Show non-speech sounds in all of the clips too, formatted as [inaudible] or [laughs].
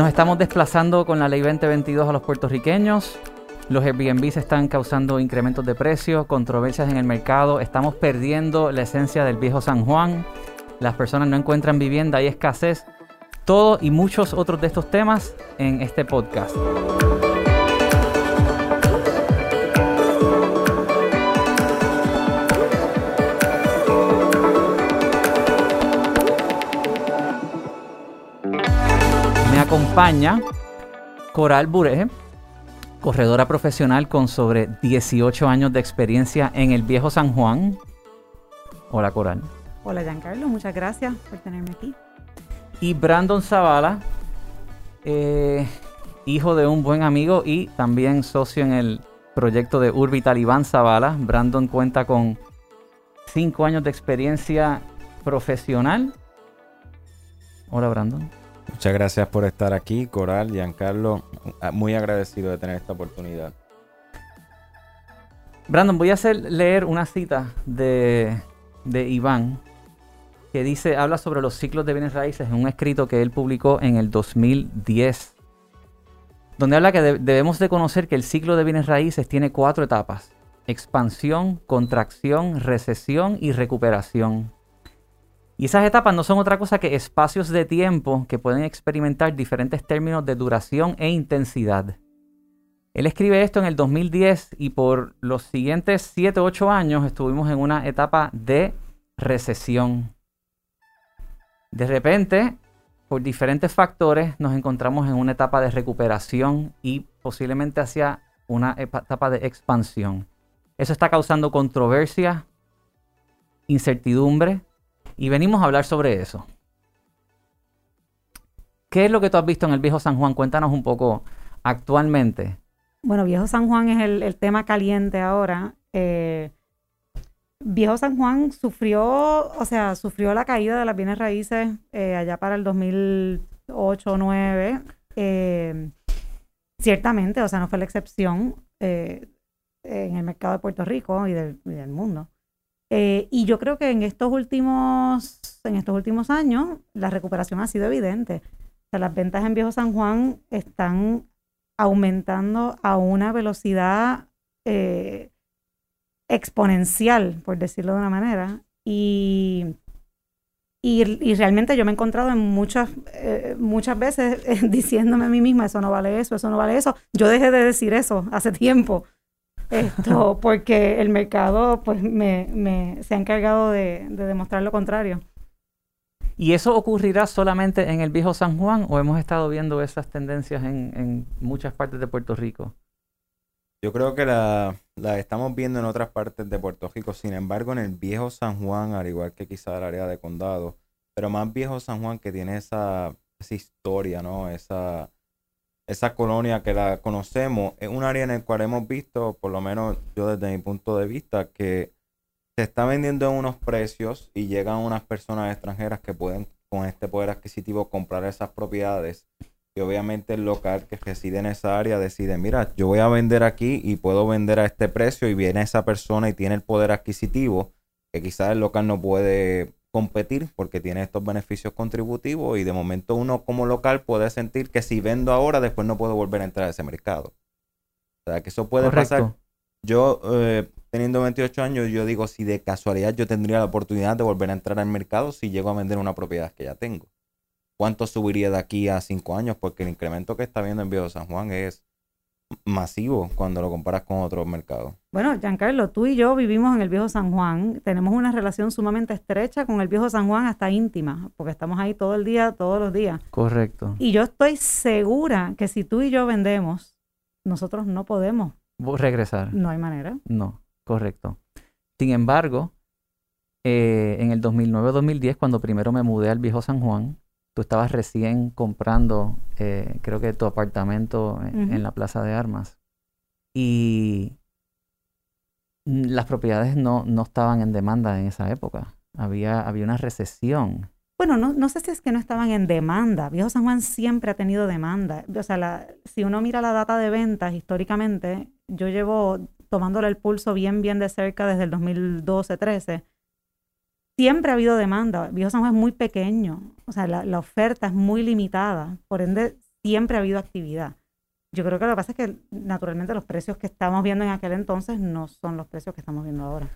Nos estamos desplazando con la ley 2022 a los puertorriqueños. Los Airbnb están causando incrementos de precio, controversias en el mercado. Estamos perdiendo la esencia del viejo San Juan. Las personas no encuentran vivienda, hay escasez. Todo y muchos otros de estos temas en este podcast. Me acompaña Coral Bureje, corredora profesional con sobre 18 años de experiencia en el viejo San Juan. Hola Coral. Hola Giancarlo, muchas gracias por tenerme aquí. Y Brandon Zavala, eh, hijo de un buen amigo y también socio en el proyecto de Urbi Talibán Zavala. Brandon cuenta con 5 años de experiencia profesional. Hola Brandon. Muchas gracias por estar aquí, Coral, Giancarlo. Muy agradecido de tener esta oportunidad. Brandon, voy a hacer leer una cita de, de Iván que dice, habla sobre los ciclos de bienes raíces en un escrito que él publicó en el 2010, donde habla que de- debemos de conocer que el ciclo de bienes raíces tiene cuatro etapas, expansión, contracción, recesión y recuperación. Y esas etapas no son otra cosa que espacios de tiempo que pueden experimentar diferentes términos de duración e intensidad. Él escribe esto en el 2010 y por los siguientes 7 o 8 años estuvimos en una etapa de recesión. De repente, por diferentes factores, nos encontramos en una etapa de recuperación y posiblemente hacia una etapa de expansión. Eso está causando controversia, incertidumbre y venimos a hablar sobre eso. ¿Qué es lo que tú has visto en el viejo San Juan? Cuéntanos un poco actualmente. Bueno, Viejo San Juan es el, tema caliente ahora. Eh, Viejo San Juan sufrió, o sea, sufrió la caída de las bienes raíces eh, allá para el 2008 o 2009. Eh, ciertamente, o sea, no fue la excepción eh, en el mercado de Puerto Rico y del mundo. Eh, y yo creo que en estos últimos, en estos últimos años, la recuperación ha sido evidente. O sea, las ventas en Viejo San Juan están aumentando a una velocidad eh, exponencial, por decirlo de una manera. Y, y, realmente yo me he encontrado en muchas, eh, muchas veces [laughs] diciéndome a mí misma, eso no vale eso, eso no vale eso. Yo dejé de decir eso hace tiempo. Esto, [laughs] porque el mercado pues me, me- se ha encargado de, de demostrar lo contrario. ¿Y eso ocurrirá solamente en el viejo San Juan o hemos estado viendo esas tendencias en, en muchas partes de Puerto Rico? Yo creo que la, la estamos viendo en otras partes de Puerto Rico. Sin embargo, en el viejo San Juan, al igual que quizá el área de condado, pero más viejo San Juan que tiene esa, esa historia, ¿no? Esa, esa colonia que la conocemos, es un área en el cual hemos visto, por lo menos yo desde mi punto de vista, que se está vendiendo en unos precios y llegan unas personas extranjeras que pueden con este poder adquisitivo comprar esas propiedades. Y obviamente el local que reside en esa área decide, mira, yo voy a vender aquí y puedo vender a este precio y viene esa persona y tiene el poder adquisitivo que quizás el local no puede competir porque tiene estos beneficios contributivos y de momento uno como local puede sentir que si vendo ahora después no puedo volver a entrar a ese mercado. O sea, que eso puede pasar. Yo, eh, teniendo 28 años, yo digo, si de casualidad yo tendría la oportunidad de volver a entrar al mercado si llego a vender una propiedad que ya tengo. ¿Cuánto subiría de aquí a 5 años? Porque el incremento que está viendo en Viejo San Juan es masivo cuando lo comparas con otros mercados. Bueno, Giancarlo, tú y yo vivimos en el viejo San Juan. Tenemos una relación sumamente estrecha con el viejo San Juan, hasta íntima, porque estamos ahí todo el día, todos los días. Correcto. Y yo estoy segura que si tú y yo vendemos, nosotros no podemos. Regresar. No hay manera. No, correcto. Sin embargo, eh, en el 2009-2010, cuando primero me mudé al viejo San Juan, tú estabas recién comprando, eh, creo que tu apartamento en, en la Plaza de Armas. Y las propiedades no, no estaban en demanda en esa época. Había, había una recesión. Bueno, no, no sé si es que no estaban en demanda. Viejo San Juan siempre ha tenido demanda. O sea, la- si uno mira la data de ventas históricamente, yo llevo tomándole el pulso bien, bien de cerca desde el 2012-13. Siempre ha habido demanda. Viejo San Juan es muy pequeño. O sea, la, la oferta es muy limitada. Por ende, siempre ha habido actividad. Yo creo que lo que pasa es que naturalmente los precios que estamos viendo en aquel entonces no son los precios que estamos viendo ahora.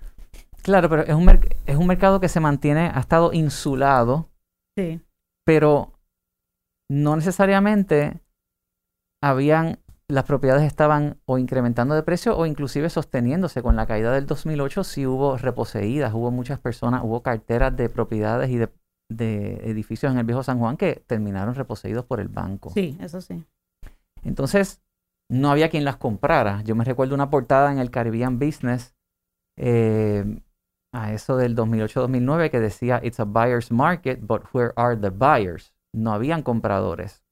Claro, pero es un, es un mercado que se mantiene, ha estado insulado. Sí. Pero no necesariamente habían, las propiedades estaban o incrementando de precio o inclusive sosteniéndose. Con la caída del 2008 sí hubo reposeídas, hubo muchas personas, hubo carteras de propiedades y de, de edificios en el viejo San Juan que terminaron reposeídos por el banco. Sí, eso sí. Entonces, no había quien las comprara. Yo me recuerdo una portada en el Caribbean Business eh, a eso del 2008-2009 que decía, It's a buyer's market, but where are the buyers? No habían compradores.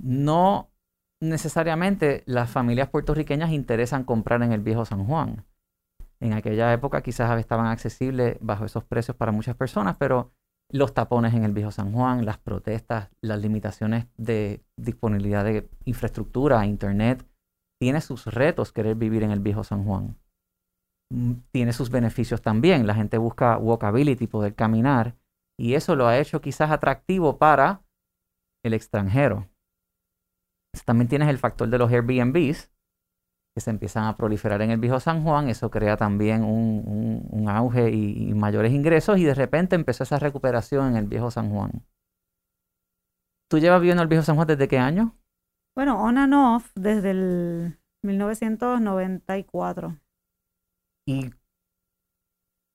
No necesariamente las familias puertorriqueñas interesan comprar en el viejo San Juan. En aquella época quizás estaban accesibles bajo esos precios para muchas personas, pero los tapones en el viejo San Juan, las protestas, las limitaciones de disponibilidad de infraestructura, internet, tiene sus retos querer vivir en el viejo San Juan. Mm, tiene sus beneficios también. La gente busca walkability, poder caminar, y eso lo ha hecho quizás atractivo para el extranjero. También tienes el factor de los Airbnbs, que se empiezan a proliferar en el viejo San Juan, eso crea también un, auge y, mayores ingresos y de repente empezó esa recuperación en el viejo San Juan. ¿Tú llevas viviendo el viejo San Juan desde qué año? Bueno, on and off desde el 1994. ¿Y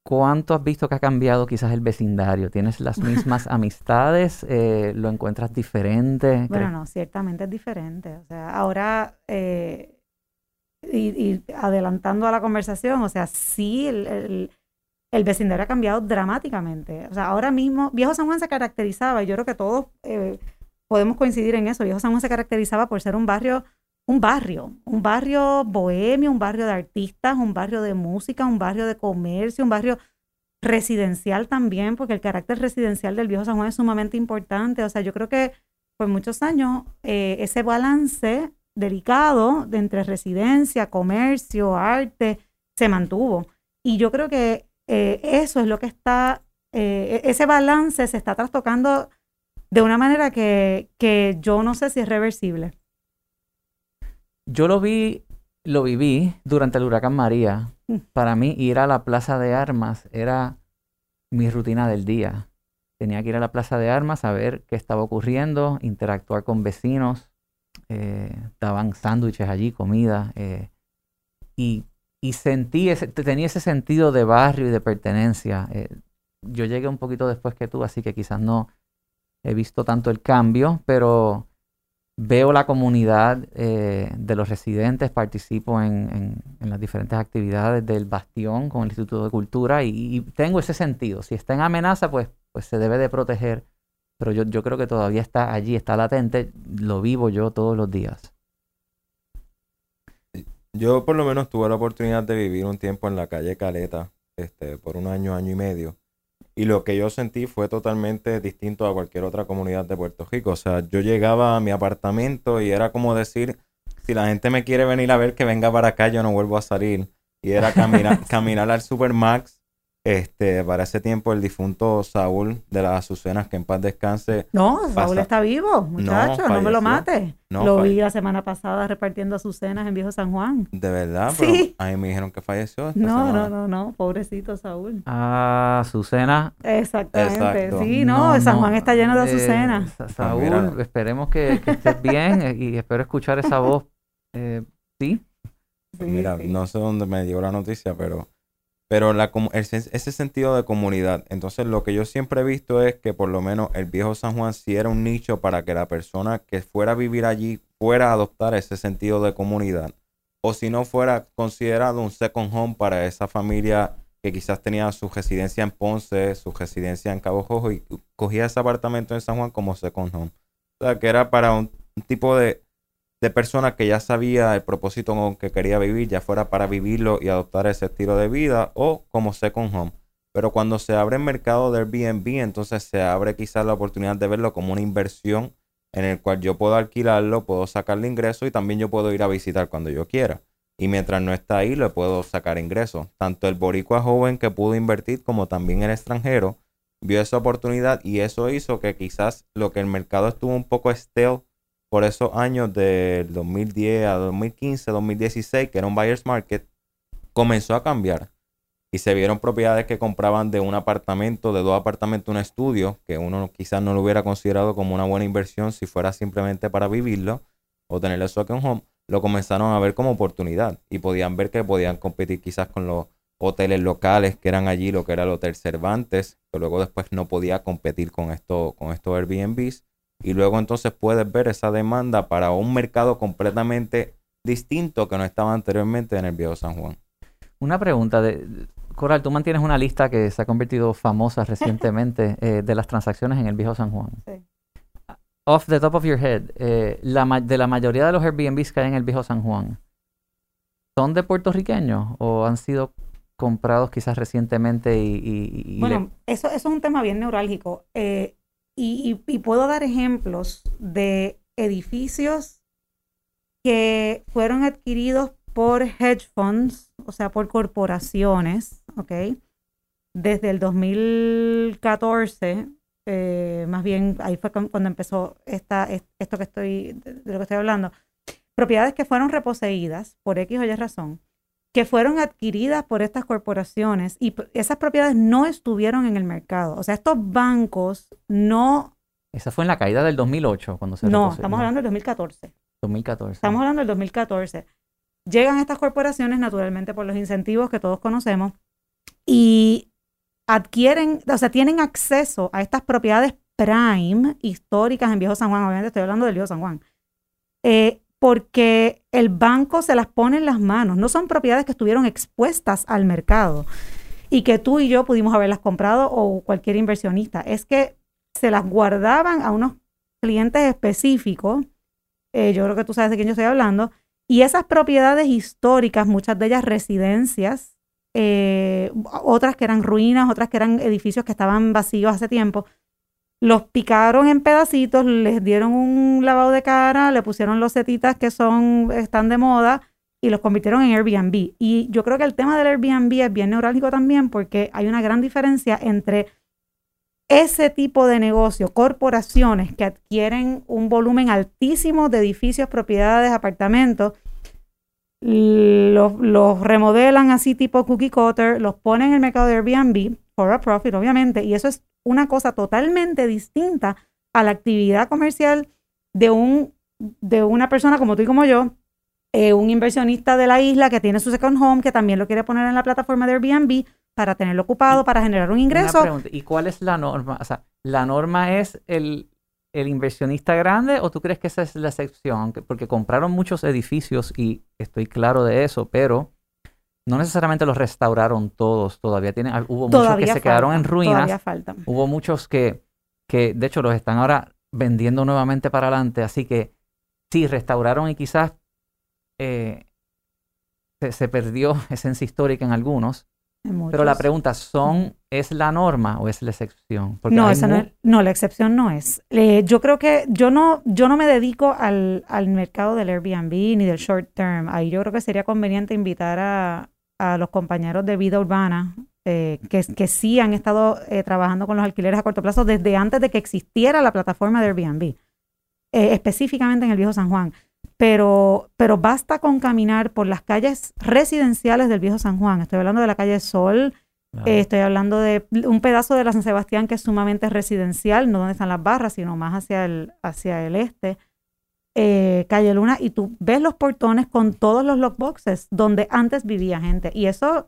cuánto has visto que ha cambiado quizás el vecindario? ¿Tienes las mismas [laughs] amistades? Eh, ¿Lo encuentras diferente? Bueno, no, ciertamente es diferente. O sea, ahora eh, y, adelantando a la conversación, o sea, sí, el, vecindario ha cambiado dramáticamente. O sea, ahora mismo, Viejo San Juan se caracterizaba, y yo creo que todos eh, podemos coincidir en eso, Viejo San Juan se caracterizaba por ser un barrio, un barrio, un barrio bohemio, un barrio de artistas, un barrio de música, un barrio de comercio, un barrio residencial también, porque el carácter residencial del Viejo San Juan es sumamente importante. O sea, yo creo que por muchos años eh, ese balance delicado de entre residencia, comercio, arte, se mantuvo. Y yo creo que eh, eso es lo que está, eh, e-, ese balance se está trastocando de una manera que, que yo no sé si es reversible. Yo lo vi, lo viví durante el huracán María. Mm. Para mí ir a la plaza de armas era mi rutina del día. Tenía que ir a la plaza de armas a ver qué estaba ocurriendo, interactuar con vecinos, eh, daban sándwiches allí, comida, eh, y, y, sentí, ese, tenía ese sentido de barrio y de pertenencia. Eh, yo llegué un poquito después que tú, así que quizás no he visto tanto el cambio, pero veo la comunidad de los residentes, participo en, en, las diferentes actividades del Bastión con el Instituto de Cultura y, y, tengo ese sentido. Si está en amenaza, pues, pues se debe de proteger pero yo, yo creo que todavía está allí, está latente, lo vivo yo todos los días. Yo por lo menos tuve la oportunidad de vivir un tiempo en la calle Caleta, este, por un año, año y medio. Y lo que yo sentí fue totalmente distinto a cualquier otra comunidad de Puerto Rico. O sea, yo llegaba a mi apartamento y era como decir, si la gente me quiere venir a ver que venga para acá, yo no vuelvo a salir. Y era caminar, [laughs] caminar al Supermax este, para ese tiempo el difunto Saúl de las Azucenas, que en paz descanse. No, Saúl está vivo, muchacho, no, me lo mate. lo vi la semana pasada repartiendo azucenas en Viejo San Juan. De verdad, sí. a mí me dijeron que falleció. no, no, no, no, pobrecito Saúl. Ah, Azucena. Exactamente, sí, no, San Juan está lleno de eh, azucenas. Pues Saúl, esperemos que, estés bien [laughs] y espero escuchar esa voz. Eh, sí. Pues mira, no sé dónde me llegó la noticia, pero pero la, ese, sentido de comunidad. Entonces, lo que yo siempre he visto es que por lo menos el viejo San Juan sí era un nicho para que la persona que fuera a vivir allí fuera a adoptar ese sentido de comunidad. O si no fuera considerado un second home para esa familia que quizás tenía su residencia en Ponce, su residencia en Cabo Jojo y cogía ese apartamento en San Juan como second home. O sea, que era para un tipo de de personas que ya sabía el propósito con que quería vivir, ya fuera para vivirlo y adoptar ese estilo de vida o como second home. Pero cuando se abre el mercado del Airbnb, entonces se abre quizás la oportunidad de verlo como una inversión en el cual yo puedo alquilarlo, puedo sacarle ingreso y también yo puedo ir a visitar cuando yo quiera. Y mientras no está ahí, le puedo sacar ingreso. Tanto el boricua joven que pudo invertir como también el extranjero vio esa oportunidad y eso hizo que quizás lo que el mercado estuvo un poco esteo por esos años del 2010 a 2015, 2016, que era un buyer's market, comenzó a cambiar. Y se vieron propiedades que compraban de un apartamento, de dos apartamentos, un estudio, que uno quizás no lo hubiera considerado como una buena inversión si fuera simplemente para vivirlo o tenerle second home, lo comenzaron a ver como oportunidad y podían ver que podían competir quizás con los hoteles locales que eran allí, lo que era el Hotel Cervantes, que luego después no podía competir con, esto, con estos Airbnbs y luego entonces puedes ver esa demanda para un mercado completamente distinto que no estaba anteriormente en el viejo San Juan. Una pregunta de Coral, tú mantienes una lista que se ha convertido famosa [laughs] recientemente eh, de las transacciones en el viejo San Juan. Sí. Off the top of your head, eh, de la mayoría de los Airbnbs que hay en el viejo San Juan, ¿son de puertorriqueños o han sido comprados quizás recientemente y... bueno, eso, eso, es un tema bien neurálgico. Eh, y, puedo dar ejemplos de edificios que fueron adquiridos por hedge funds, o sea, por corporaciones, ¿ok? Desde el 2014, eh, más bien ahí fue cuando empezó esta, esto que estoy, de lo que estoy hablando, propiedades que fueron reposeídas por X o Y razón, que fueron adquiridas por estas corporaciones y esas propiedades no estuvieron en el mercado. O sea, estos bancos no... Esa fue en la caída del 2008 cuando se... No, estamos hablando del 2014. 2014. Estamos hablando del 2014. Llegan estas corporaciones naturalmente por los incentivos que todos conocemos y adquieren, o sea, tienen acceso a estas propiedades prime históricas en Viejo San Juan. Obviamente estoy hablando del Viejo San Juan. Eh, porque el banco se las pone en las manos. No son propiedades que estuvieron expuestas al mercado y que tú y yo pudimos haberlas comprado o cualquier inversionista. Es que se las guardaban a unos clientes específicos. Eh, yo creo que tú sabes de quién yo estoy hablando. Y esas propiedades históricas, muchas de ellas residencias, eh, otras que eran ruinas, otras que eran edificios que estaban vacíos hace tiempo, los picaron en pedacitos, les dieron un lavado de cara, le pusieron los setitas que son, están de moda y los convirtieron en Airbnb. Y yo creo que el tema del Airbnb es bien neurálgico también porque hay una gran diferencia entre ese tipo de negocio, corporaciones que adquieren un volumen altísimo de edificios, propiedades, apartamentos, los, los, remodelan así tipo cookie cutter, los ponen en el mercado de Airbnb, for a profit obviamente, y eso es una cosa totalmente distinta a la actividad comercial de, un, de una persona como tú y como yo, eh, un inversionista de la isla que tiene su second home, que también lo quiere poner en la plataforma de Airbnb para tenerlo ocupado, para generar un ingreso. ¿Y cuál es la norma? O sea, ¿la norma es el, el inversionista grande o tú crees que esa es la excepción? Porque compraron muchos edificios y estoy claro de eso, pero no necesariamente los restauraron todos, todavía tienen, hubo muchos que se quedaron en ruinas, hubo muchos que, que de hecho los están ahora vendiendo nuevamente para adelante, así que sí, restauraron y quizás eh, se, perdió [laughs] esencia histórica en algunos, pero la pregunta, ¿son, ¿es la norma o es la excepción? no, no, la excepción no es. Eh, yo creo que yo no, yo no me dedico al, al mercado del Airbnb ni del short term. Ahí yo creo que sería conveniente invitar a, a los compañeros de vida urbana eh, que, que, sí han estado eh, trabajando con los alquileres a corto plazo desde antes de que existiera la plataforma de Airbnb, específicamente en el Viejo San Juan. Pero, pero basta con caminar por las calles residenciales del Viejo San Juan. Estoy hablando de la calle Sol, estoy hablando de un pedazo de la San Sebastián que es sumamente residencial, no donde están las barras, sino más hacia el, hacia el este. Eh, Calle Luna y tú ves los portones con todos los lockboxes donde antes vivía gente. Y eso,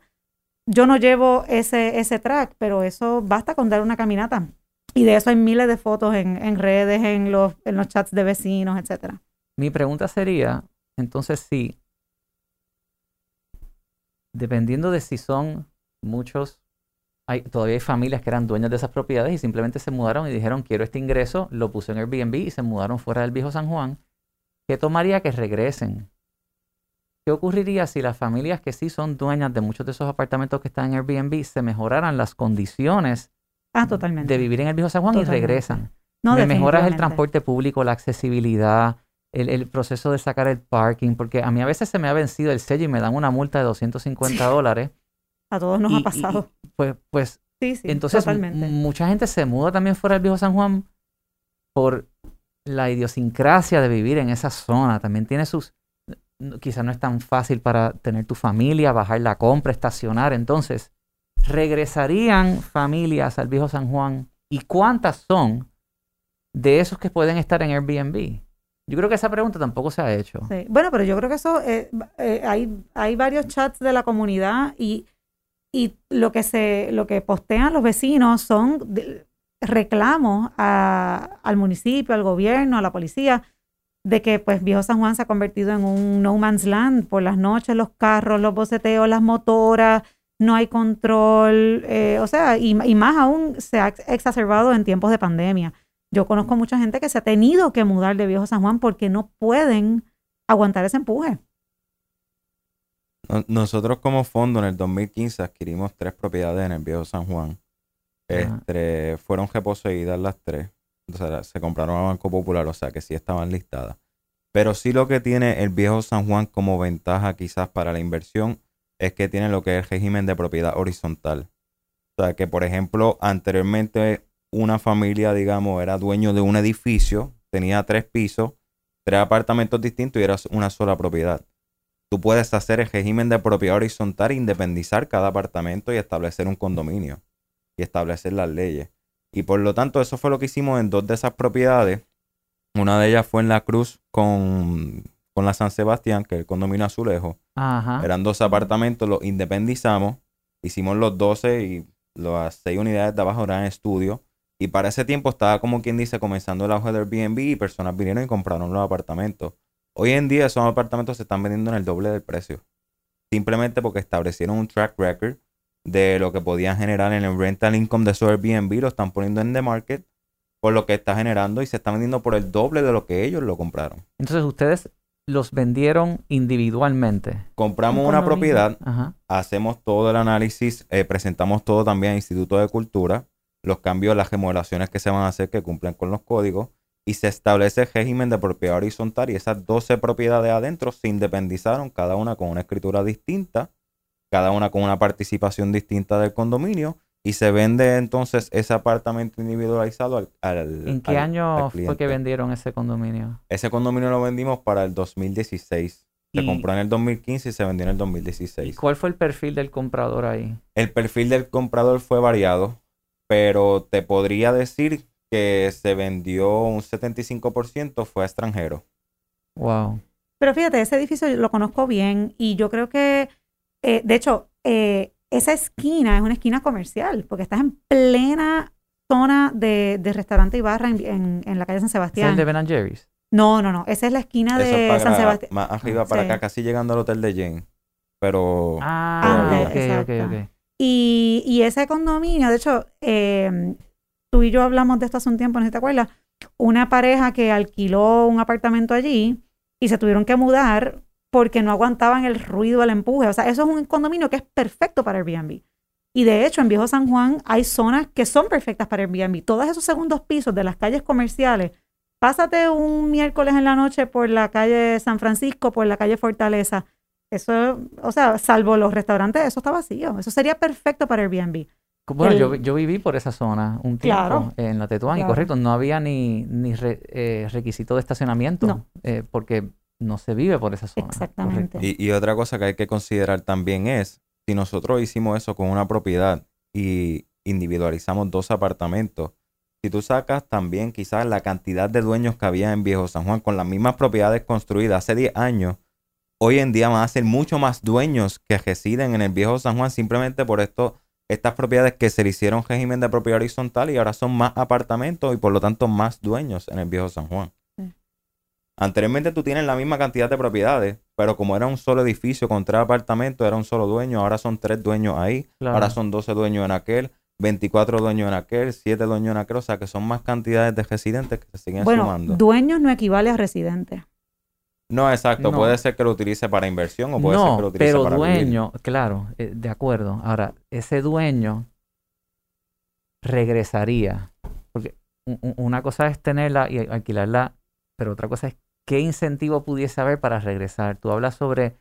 yo no llevo ese, ese track, pero eso basta con dar una caminata. Y de eso hay miles de fotos en, redes, en los, en los chats de vecinos, etcétera. Mi pregunta sería, entonces, si, dependiendo de si son muchos, hay, todavía hay familias que eran dueñas de esas propiedades y simplemente se mudaron y dijeron, quiero este ingreso, lo puse en Airbnb y se mudaron fuera del viejo San Juan ¿Qué tomaría que regresen? ¿Qué ocurriría si las familias que sí son dueñas de muchos de esos apartamentos que están en Airbnb se mejoraran las condiciones ah, totalmente. de vivir en el viejo San Juan y regresan? No, Me mejoras el transporte público, la accesibilidad, el, proceso de sacar el parking, porque a mí a veces se me ha vencido el sello y me dan una multa de 250 dólares. [laughs] A todos nos ha pasado. pues, pues, sí, sí, entonces mucha gente se muda también fuera del viejo San Juan por la idiosincrasia de vivir en esa zona también tiene sus... Quizás no es tan fácil para tener tu familia, bajar la compra, estacionar. Entonces, ¿regresarían familias al viejo San Juan? ¿Y cuántas son de esos que pueden estar en Airbnb? Yo creo que esa pregunta tampoco se ha hecho. Sí. Bueno, pero yo creo que eso, eh, eh, hay, hay varios chats de la comunidad y, y lo que se, lo que postean los vecinos son reclamos a- al municipio, al gobierno, a la policía, de que pues Viejo San Juan se ha convertido en un no man's land por las noches, los carros, los boceteos, las motoras, no hay control, eh, o sea, y, y más aún se ha ex- exacerbado en tiempos de pandemia. Yo conozco mucha gente que se ha tenido que mudar de Viejo San Juan porque no pueden aguantar ese empuje. No- Nosotros como fondo en el 2015 adquirimos tres propiedades en el viejo San Juan. Ajá. Este, fueron reposeídas las tres. O sea, se compraron a Banco Popular, o sea que sí estaban listadas. Pero sí lo que tiene el viejo San Juan como ventaja quizás para la inversión es que tiene lo que es el régimen de propiedad horizontal. O sea que, por ejemplo, anteriormente una familia, digamos, era dueño de un edificio, tenía tres pisos, tres apartamentos distintos y era una sola propiedad tú puedes hacer el régimen de propiedad horizontal, independizar cada apartamento y establecer un condominio y establecer las leyes. Y por lo tanto, eso fue lo que hicimos en dos de esas propiedades. Una de ellas fue en La Cruz con, con la San Sebastián, que es el condominio azulejo. Ajá. Eran dos apartamentos, los independizamos, hicimos los 12 y las 6 unidades de abajo eran estudio. Y para ese tiempo estaba como quien dice comenzando el auge del Airbnb y personas vinieron y compraron los apartamentos. Hoy en día esos apartamentos se están vendiendo en el doble del precio. Simplemente porque establecieron un track record de lo que podían generar en el rental income de su Airbnb, lo están poniendo en the market por lo que está generando y se está vendiendo por el doble de lo que ellos lo compraron. Entonces ustedes los vendieron individualmente. Compramos Un una propiedad, Ajá. hacemos todo el análisis, eh, presentamos todo también al Instituto de Cultura, los cambios, las remodelaciones que se van a hacer que cumplen con los códigos y se establece el régimen de propiedad horizontal y esas 12 propiedades adentro se independizaron, cada una con una escritura distinta, cada una con una participación distinta del condominio y se vende entonces ese apartamento individualizado al, al- ¿En qué al- año al fue que vendieron ese condominio? Ese condominio lo vendimos para el 2016. Se Y- compró en el 2015 y se vendió en el ¿Y 2016. cuál fue el perfil del comprador ahí? El perfil del comprador fue variado, pero te podría decir que se vendió un 75% fue a extranjero. Wow. Pero fíjate, ese edificio yo lo conozco bien y yo creo que, eh, de hecho, eh, esa esquina es una esquina comercial porque estás en plena zona de, de restaurante y barra en, en- en la calle San ¿Es el Sebastián. de Ben and Jerry's? No, no, no, esa es la esquina Eso es de para San Sebastián. más arriba para Sí. acá, casi llegando al hotel de Jane. Pero Ah, Antes, ok, ok, exacto. ok. Y, ese condominio, de hecho, eh, tú y yo hablamos de esto hace un tiempo, no sé te acuerdas, una pareja que alquiló un apartamento allí y se tuvieron que mudar porque no aguantaban el ruido, el empuje. O sea, eso es un condominio que es perfecto para Airbnb. Y de hecho, en Viejo San Juan hay zonas que son perfectas para Airbnb. Todos esos segundos pisos de las calles comerciales, pásate un miércoles en la noche por la calle San Francisco, por la calle Fortaleza. Eso, o sea, salvo los restaurantes, eso está vacío. Eso sería perfecto para Airbnb. Bueno, El- yo, yo viví por esa zona un tiempo Claro. en la Tetuán y correcto, no había ni, ni re- eh, requisito de estacionamiento No. eh, porque no se vive por esa zona. Exactamente. Y, y otra cosa que hay que considerar también es, si nosotros hicimos eso con una propiedad y individualizamos dos apartamentos, si tú sacas también quizás la cantidad de dueños que había en Viejo San Juan con las mismas propiedades construidas hace 10 años, hoy en día van a ser mucho más dueños que residen en el Viejo San Juan simplemente por esto, estas propiedades que se le hicieron régimen de propiedad horizontal y ahora son más apartamentos y por lo tanto más dueños en el Viejo San Juan. Anteriormente tú tienes la misma cantidad de propiedades, pero como era un solo edificio con tres apartamentos, era un solo dueño, ahora son tres dueños ahí, Claro. ahora son 12 dueños en aquel, 24 dueños en aquel, 7 dueños en aquel, o sea que son más cantidades de residentes que se siguen Bueno, sumando. dueños no equivale a residentes. No, exacto, No. puede ser que lo utilice para inversión o puede ser que lo utilice pero para vivir. dueño, claro, eh, de acuerdo. Ahora, ese dueño regresaría. Porque una cosa es tenerla y alquilarla, pero otra cosa es qué incentivo pudiese haber para regresar. Tú hablas sobre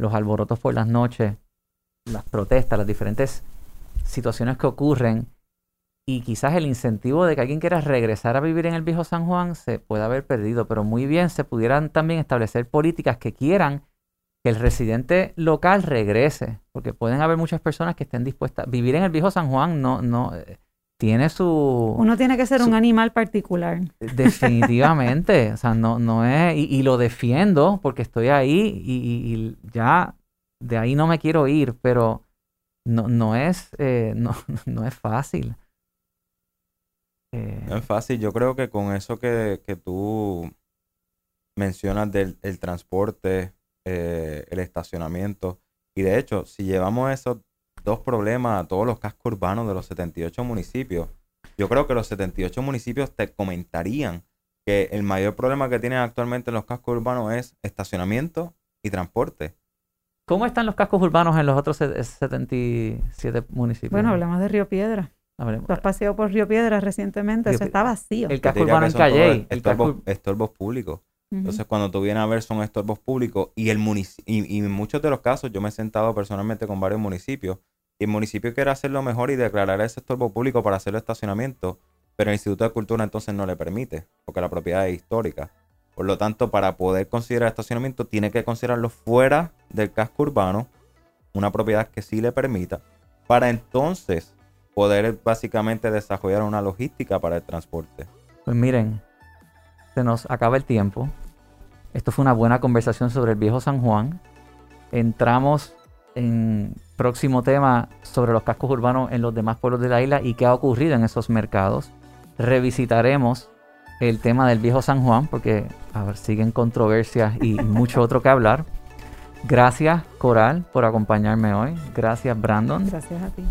los alborotos por las noches, las protestas, las diferentes situaciones que ocurren. Y quizás el incentivo de que alguien quiera regresar a vivir en el viejo San Juan se pueda haber perdido, pero muy bien se pudieran también establecer políticas que quieran que el residente local regrese, porque pueden haber muchas personas que estén dispuestas. Vivir en el viejo San Juan no, no eh, tiene su. Uno tiene que ser un animal particular. Definitivamente, [laughs] o sea, no, no es. Y, lo defiendo porque estoy ahí y, ya de ahí no me quiero ir, pero no, no es, eh, [laughs] no, no es fácil. Eh, no es fácil. Yo creo que con eso que, que tú mencionas del el transporte, eh, el estacionamiento. Y de hecho, si llevamos esos dos problemas a todos los cascos urbanos de los 78 municipios, yo creo que los 78 municipios te comentarían que el mayor problema que tienen actualmente en los cascos urbanos es estacionamiento y transporte. ¿Cómo están los cascos urbanos en los otros 77 municipios? Bueno, hablamos de Río Piedra. Tú has paseado por Río Piedra recientemente, eso está vacío. El casco urbano en Calle. El estorbos públicos. Entonces, cuando tú vienes a ver, son estorbos públicos y, el y, en muchos de los casos, yo me he sentado personalmente con varios municipios y el municipio quiere hacerlo mejor y declarar ese estorbo público para hacerlo estacionamiento, pero el Instituto de Cultura entonces no le permite, porque la propiedad es histórica. Por lo tanto, para poder considerar estacionamiento, tiene que considerarlo fuera del casco urbano, una propiedad que sí le permita, para entonces poder básicamente desarrollar una logística para el transporte. Pues miren, se nos acaba el tiempo. Esto fue una buena conversación sobre el viejo San Juan. Entramos en próximo tema sobre los cascos urbanos en los demás pueblos de la isla y qué ha ocurrido en esos mercados. Revisitaremos el tema del viejo San Juan porque a ver, siguen controversias y [laughs] mucho otro que hablar. Gracias Coral por acompañarme hoy. Gracias Brandon. Gracias a ti.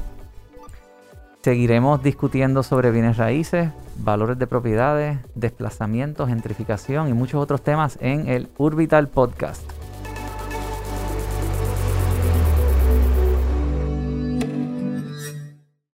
Seguiremos discutiendo sobre bienes raíces, valores de propiedades, desplazamientos, gentrificación y muchos otros temas en el Urbital Podcast.